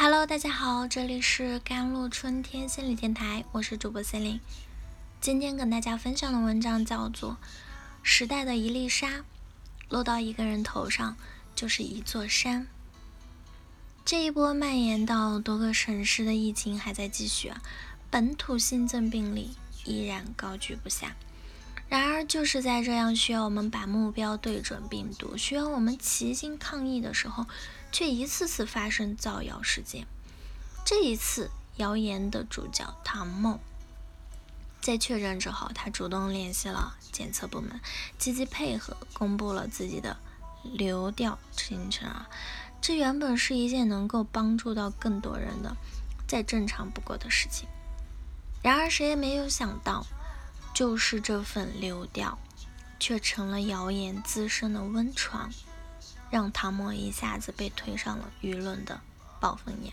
Hello，大家好，这里是甘露春天心理电台，我是主播 c e l i n e 今天跟大家分享的文章叫做《时代的一粒沙落到一个人头上就是一座山》。这一波蔓延到多个省市的疫情还在继续，本土新增病例依然高居不下。然而，就是在这样需要我们把目标对准病毒，需要我们齐心抗疫的时候，却一次次发生造谣事件。这一次，谣言的主角唐某，在确诊之后，他主动联系了检测部门，积极配合，公布了自己的流调行程啊！这原本是一件能够帮助到更多人的、再正常不过的事情。然而，谁也没有想到。就是这份流调，却成了谣言滋生的温床，让唐某一下子被推上了舆论的暴风眼。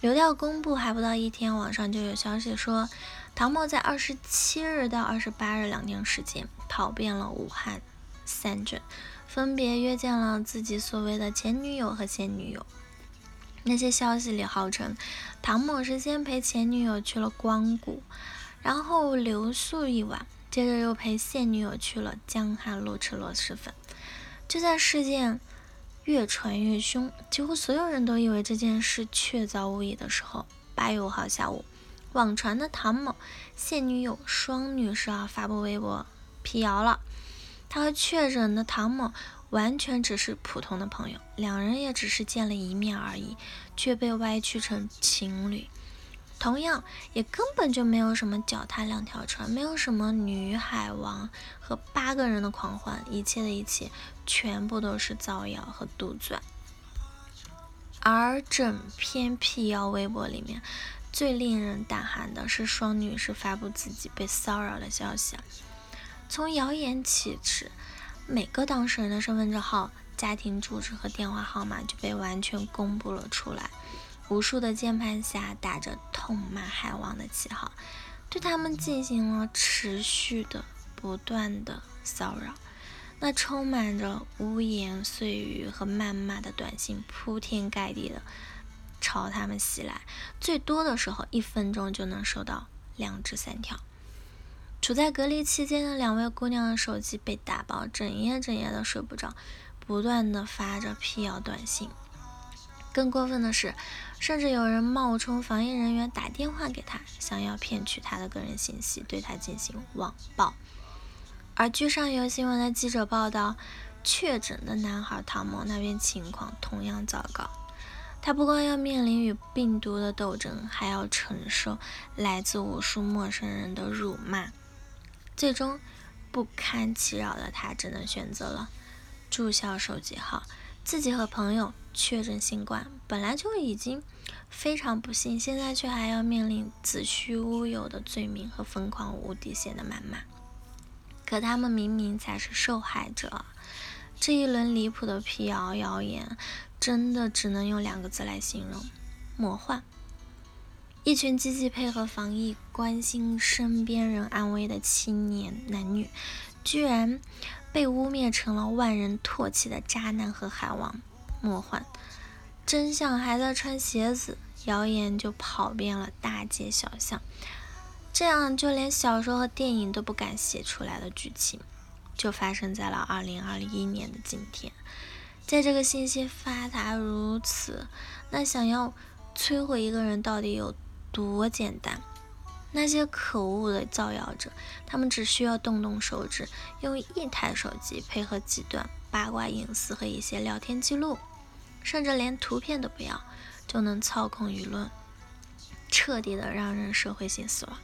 流调公布还不到一天，网上就有消息说，唐某在二十七日到二十八日两天时间，跑遍了武汉三镇，分别约见了自己所谓的前女友和现女友。那些消息里号称，唐某是先陪前女友去了光谷。然后留宿一晚，接着又陪现女友去了江汉路吃螺蛳粉。就在事件越传越凶，几乎所有人都以为这件事确凿无疑的时候，八月五号下午，网传的唐某现女友双女士啊发布微博辟谣了，她和确诊的唐某完全只是普通的朋友，两人也只是见了一面而已，却被歪曲成情侣。同样，也根本就没有什么脚踏两条船，没有什么女海王和八个人的狂欢，一切的一切全部都是造谣和杜撰。而整篇辟谣微博里面，最令人胆寒的是双女士发布自己被骚扰的消息。从谣言起始，每个当事人的身份证号、家庭住址和电话号码就被完全公布了出来。无数的键盘侠打着痛骂海王的旗号，对他们进行了持续的、不断的骚扰。那充满着污言碎语和谩骂的短信铺天盖地的朝他们袭来，最多的时候一分钟就能收到两至三条。处在隔离期间的两位姑娘的手机被打爆，整夜整夜的睡不着，不断的发着辟谣短信。更过分的是，甚至有人冒充防疫人员打电话给他，想要骗取他的个人信息，对他进行网暴。而据上游新闻的记者报道，确诊的男孩唐某那边情况同样糟糕。他不光要面临与病毒的斗争，还要承受来自无数陌生人的辱骂。最终，不堪其扰的他只能选择了注销手机号。自己和朋友确诊新冠，本来就已经非常不幸，现在却还要面临子虚乌有的罪名和疯狂无底线的谩骂。可他们明明才是受害者。这一轮离谱的辟谣谣言，真的只能用两个字来形容：魔幻。一群积极配合防疫、关心身边人安危的青年男女，居然。被污蔑成了万人唾弃的渣男和海王，魔幻真相还在穿鞋子，谣言就跑遍了大街小巷。这样就连小说和电影都不敢写出来的剧情，就发生在了二零二一年的今天。在这个信息发达如此，那想要摧毁一个人到底有多简单？那些可恶的造谣者，他们只需要动动手指，用一台手机配合几段八卦隐私和一些聊天记录，甚至连图片都不要，就能操控舆论，彻底的让人社会性死亡。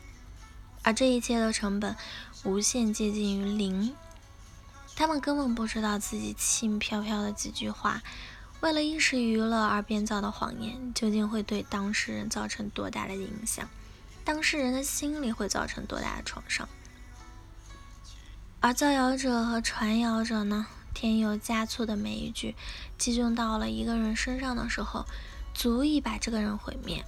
而这一切的成本无限接近于零，他们根本不知道自己轻飘飘的几句话，为了一时娱乐而编造的谎言，究竟会对当事人造成多大的影响。当事人的心理会造成多大的创伤？而造谣者和传谣者呢？添油加醋的每一句，集中到了一个人身上的时候，足以把这个人毁灭。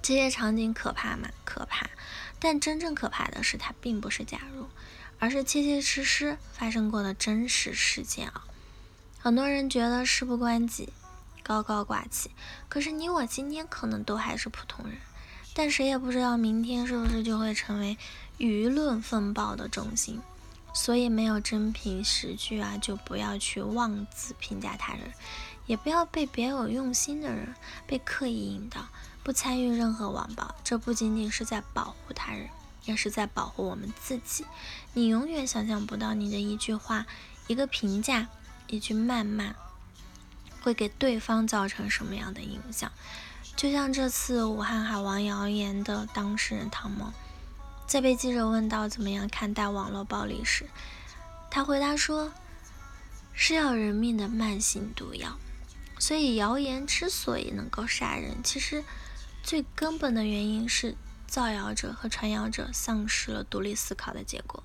这些场景可怕吗？可怕。但真正可怕的是，它并不是假如，而是切切实实发生过的真实事件啊！很多人觉得事不关己，高高挂起。可是你我今天可能都还是普通人，但谁也不知道明天是不是就会成为舆论风暴的中心。所以没有真凭实据啊，就不要去妄自评价他人，也不要被别有用心的人被刻意引导，不参与任何网暴。这不仅仅是在保护他人，也是在保护我们自己。你永远想象不到你的一句话、一个评价、一句谩骂，会给对方造成什么样的影响。就像这次武汉海王谣言的当事人唐某。在被记者问到怎么样看待网络暴力时，他回答说：“是要人命的慢性毒药。所以谣言之所以能够杀人，其实最根本的原因是造谣者和传谣者丧失了独立思考的结果。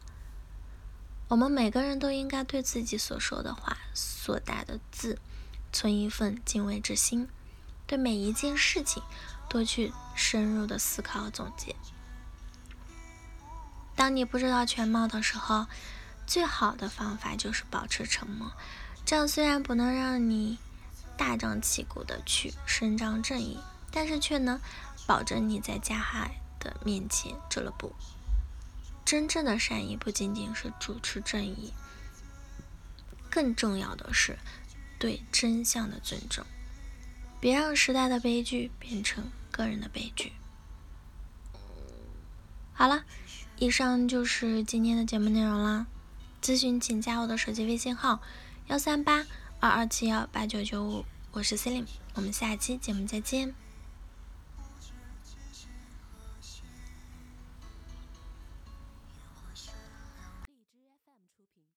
我们每个人都应该对自己所说的话、所打的字，存一份敬畏之心，对每一件事情多去深入的思考和总结。”当你不知道全貌的时候，最好的方法就是保持沉默。这样虽然不能让你大张旗鼓的去伸张正义，但是却能保证你在加害的面前遮了步。真正的善意不仅仅是主持正义，更重要的是对真相的尊重。别让时代的悲剧变成个人的悲剧。好了。以上就是今天的节目内容啦。咨询请加我的手机微信号：幺三八二二七幺八九九五，我是 Celine，我们下期节目再见。